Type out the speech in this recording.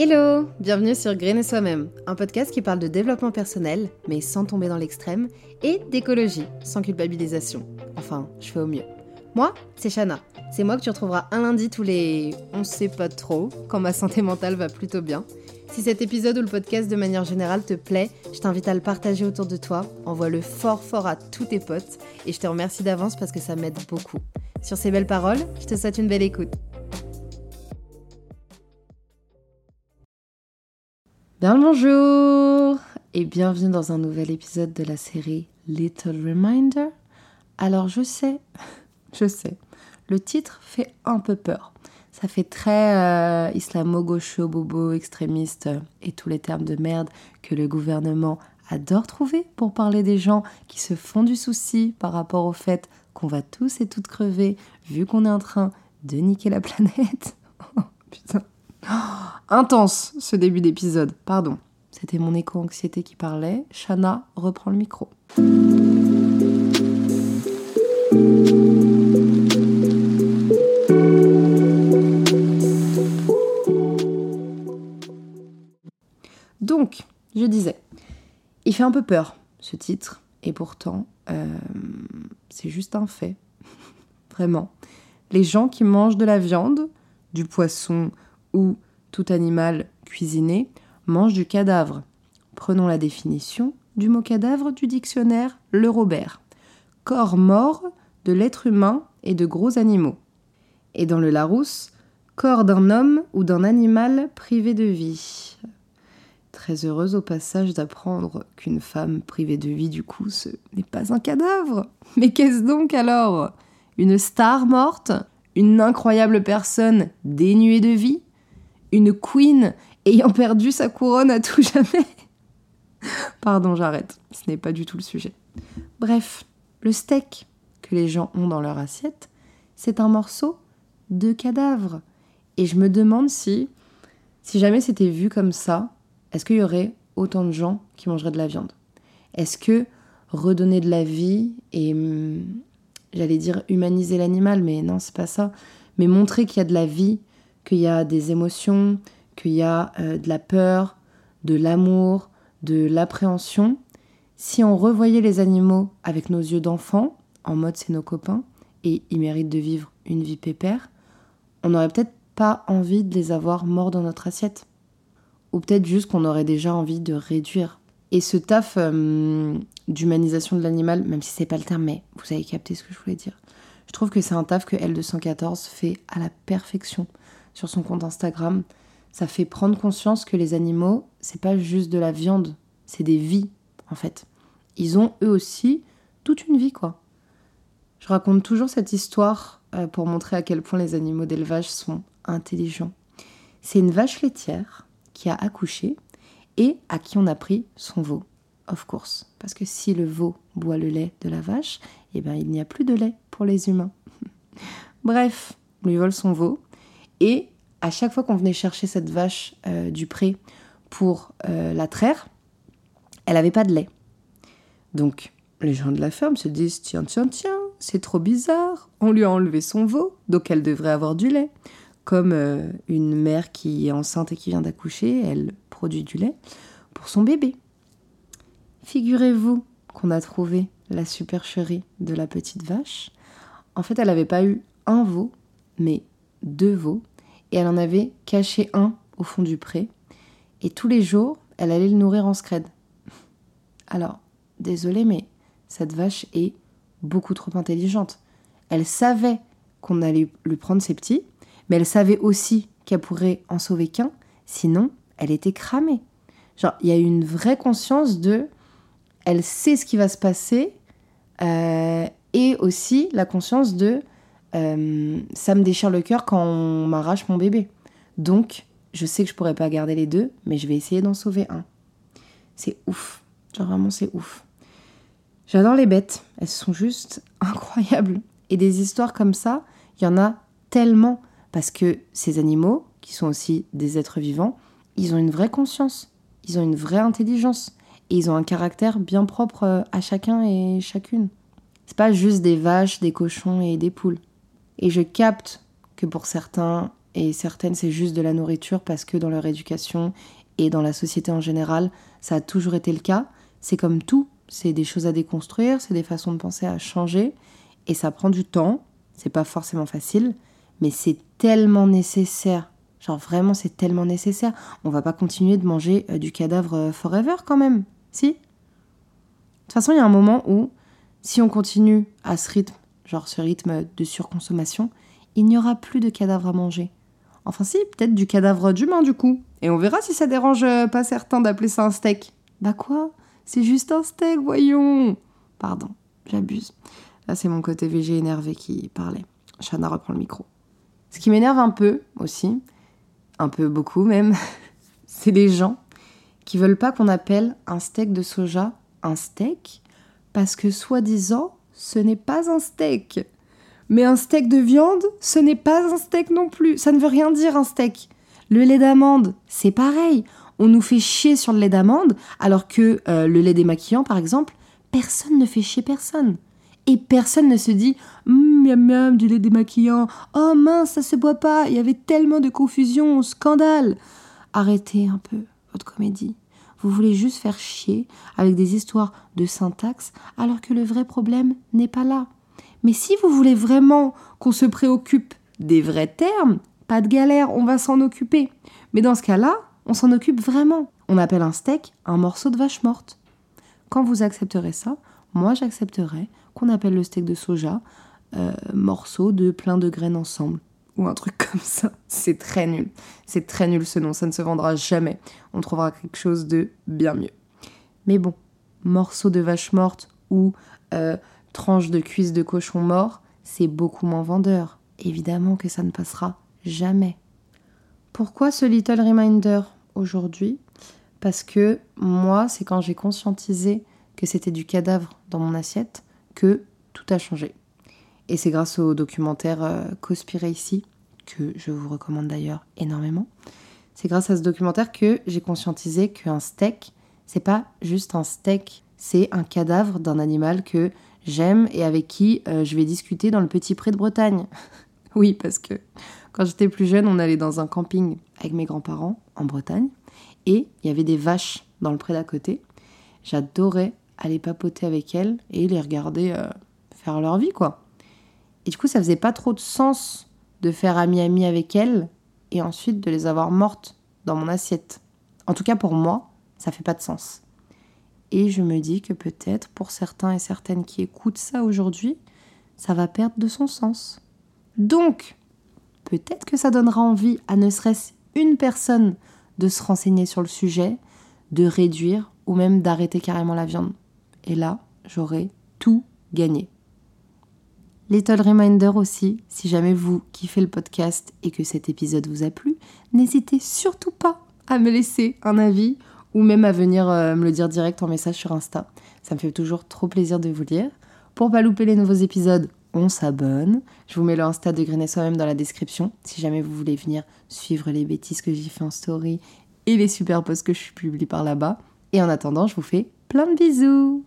Hello Bienvenue sur Grainer Soi-même, un podcast qui parle de développement personnel, mais sans tomber dans l'extrême, et d'écologie, sans culpabilisation. Enfin, je fais au mieux. Moi, c'est Shana. C'est moi que tu retrouveras un lundi tous les... on sait pas trop, quand ma santé mentale va plutôt bien. Si cet épisode ou le podcast de manière générale te plaît, je t'invite à le partager autour de toi, envoie-le fort fort à tous tes potes, et je te remercie d'avance parce que ça m'aide beaucoup. Sur ces belles paroles, je te souhaite une belle écoute. Bien le bonjour et bienvenue dans un nouvel épisode de la série Little Reminder. Alors je sais, je sais, le titre fait un peu peur. Ça fait très euh, islamo-gaucho, bobo, extrémiste euh, et tous les termes de merde que le gouvernement adore trouver pour parler des gens qui se font du souci par rapport au fait qu'on va tous et toutes crever vu qu'on est en train de niquer la planète. Oh, intense ce début d'épisode, pardon. C'était mon éco-anxiété qui parlait. Shana reprend le micro. Donc, je disais, il fait un peu peur ce titre, et pourtant, euh, c'est juste un fait. Vraiment. Les gens qui mangent de la viande, du poisson, ou tout animal cuisiné mange du cadavre. Prenons la définition du mot cadavre du dictionnaire Le Robert. Corps mort de l'être humain et de gros animaux. Et dans le Larousse, corps d'un homme ou d'un animal privé de vie. Très heureuse au passage d'apprendre qu'une femme privée de vie, du coup, ce n'est pas un cadavre. Mais qu'est-ce donc alors? Une star morte? Une incroyable personne dénuée de vie? Une queen ayant perdu sa couronne à tout jamais. Pardon, j'arrête. Ce n'est pas du tout le sujet. Bref, le steak que les gens ont dans leur assiette, c'est un morceau de cadavre. Et je me demande si, si jamais c'était vu comme ça, est-ce qu'il y aurait autant de gens qui mangeraient de la viande? Est-ce que redonner de la vie et, hum, j'allais dire humaniser l'animal, mais non, c'est pas ça, mais montrer qu'il y a de la vie qu'il y a des émotions, qu'il y a euh, de la peur, de l'amour, de l'appréhension. Si on revoyait les animaux avec nos yeux d'enfant, en mode c'est nos copains, et ils méritent de vivre une vie pépère, on n'aurait peut-être pas envie de les avoir morts dans notre assiette. Ou peut-être juste qu'on aurait déjà envie de réduire. Et ce taf euh, d'humanisation de l'animal, même si c'est pas le terme, mais vous avez capté ce que je voulais dire. Je trouve que c'est un taf que L214 fait à la perfection sur son compte Instagram. Ça fait prendre conscience que les animaux, c'est pas juste de la viande, c'est des vies en fait. Ils ont eux aussi toute une vie quoi. Je raconte toujours cette histoire euh, pour montrer à quel point les animaux d'élevage sont intelligents. C'est une vache laitière qui a accouché et à qui on a pris son veau, of course. Parce que si le veau boit le lait de la vache, eh ben, il n'y a plus de lait pour les humains. Bref, on lui vole son veau et à chaque fois qu'on venait chercher cette vache euh, du pré pour euh, la traire, elle n'avait pas de lait. Donc les gens de la ferme se disent tiens, tiens, tiens, c'est trop bizarre, on lui a enlevé son veau, donc elle devrait avoir du lait. Comme euh, une mère qui est enceinte et qui vient d'accoucher, elle produit du lait pour son bébé. Figurez-vous qu'on a trouvé la supercherie de la petite vache. En fait, elle n'avait pas eu un veau, mais deux veaux, et elle en avait caché un au fond du pré, et tous les jours, elle allait le nourrir en scred. Alors, désolé, mais cette vache est beaucoup trop intelligente. Elle savait qu'on allait lui prendre ses petits, mais elle savait aussi qu'elle pourrait en sauver qu'un, sinon elle était cramée. Genre, il y a une vraie conscience de, elle sait ce qui va se passer, euh, et aussi la conscience de, euh, ça me déchire le cœur quand on m'arrache mon bébé. Donc, je sais que je pourrais pas garder les deux, mais je vais essayer d'en sauver un. C'est ouf. Genre vraiment, c'est ouf. J'adore les bêtes. Elles sont juste incroyables. Et des histoires comme ça, il y en a tellement. Parce que ces animaux, qui sont aussi des êtres vivants, ils ont une vraie conscience. Ils ont une vraie intelligence. Et ils ont un caractère bien propre euh, à chacun et chacune. C'est pas juste des vaches, des cochons et des poules. Et je capte que pour certains et certaines c'est juste de la nourriture parce que dans leur éducation et dans la société en général, ça a toujours été le cas. C'est comme tout, c'est des choses à déconstruire, c'est des façons de penser à changer et ça prend du temps, c'est pas forcément facile, mais c'est tellement nécessaire. Genre vraiment, c'est tellement nécessaire. On va pas continuer de manger euh, du cadavre euh, forever quand même, si? De toute façon, il y a un moment où, si on continue à ce rythme, genre ce rythme de surconsommation, il n'y aura plus de cadavres à manger. Enfin si, peut-être du cadavre d'humain du coup. Et on verra si ça dérange euh, pas certains d'appeler ça un steak. Bah quoi? C'est juste un steak, voyons Pardon, j'abuse. Là, c'est mon côté VG énervé qui parlait. Shana reprend le micro. Ce qui m'énerve un peu aussi, un peu beaucoup même, c'est les gens qui veulent pas qu'on appelle un steak de soja un steak parce que soi-disant, ce n'est pas un steak. Mais un steak de viande, ce n'est pas un steak non plus. Ça ne veut rien dire un steak. Le lait d'amande, c'est pareil. On nous fait chier sur le lait d'amande, alors que euh, le lait démaquillant, par exemple, personne ne fait chier personne. Et personne ne se dit hum, miam miam du lait démaquillant. Oh mince, ça se boit pas. Il y avait tellement de confusion, scandale. Arrêtez un peu votre comédie. Vous voulez juste faire chier avec des histoires de syntaxe alors que le vrai problème n'est pas là. Mais si vous voulez vraiment qu'on se préoccupe des vrais termes, pas de galère, on va s'en occuper. Mais dans ce cas-là, on s'en occupe vraiment. On appelle un steak un morceau de vache morte. Quand vous accepterez ça, moi j'accepterai qu'on appelle le steak de soja euh, morceau de plein de graines ensemble. Ou un truc comme ça. C'est très nul. C'est très nul ce nom, ça ne se vendra jamais. On trouvera quelque chose de bien mieux. Mais bon, morceau de vache morte ou euh, tranche de cuisse de cochon mort, c'est beaucoup moins vendeur. Évidemment que ça ne passera jamais. Pourquoi ce little reminder aujourd'hui? Parce que moi, c'est quand j'ai conscientisé que c'était du cadavre dans mon assiette que tout a changé. Et c'est grâce au documentaire euh, Conspiracy, que je vous recommande d'ailleurs énormément. C'est grâce à ce documentaire que j'ai conscientisé qu'un steak, c'est pas juste un steak, c'est un cadavre d'un animal que j'aime et avec qui euh, je vais discuter dans le petit pré de Bretagne. oui, parce que quand j'étais plus jeune, on allait dans un camping avec mes grands-parents en Bretagne et il y avait des vaches dans le pré d'à côté. J'adorais aller papoter avec elles et les regarder euh, faire leur vie, quoi. Et du coup, ça faisait pas trop de sens de faire ami-ami avec elles et ensuite de les avoir mortes dans mon assiette. En tout cas, pour moi, ça fait pas de sens. Et je me dis que peut-être pour certains et certaines qui écoutent ça aujourd'hui, ça va perdre de son sens. Donc, peut-être que ça donnera envie à ne serait-ce une personne de se renseigner sur le sujet, de réduire ou même d'arrêter carrément la viande. Et là, j'aurai tout gagné. Little reminder aussi, si jamais vous kiffez le podcast et que cet épisode vous a plu, n'hésitez surtout pas à me laisser un avis ou même à venir euh, me le dire direct en message sur Insta. Ça me fait toujours trop plaisir de vous lire. Pour pas louper les nouveaux épisodes, on s'abonne. Je vous mets le Insta de Grainer Soi-même dans la description si jamais vous voulez venir suivre les bêtises que j'ai fait en story et les super posts que je publie par là-bas. Et en attendant, je vous fais plein de bisous.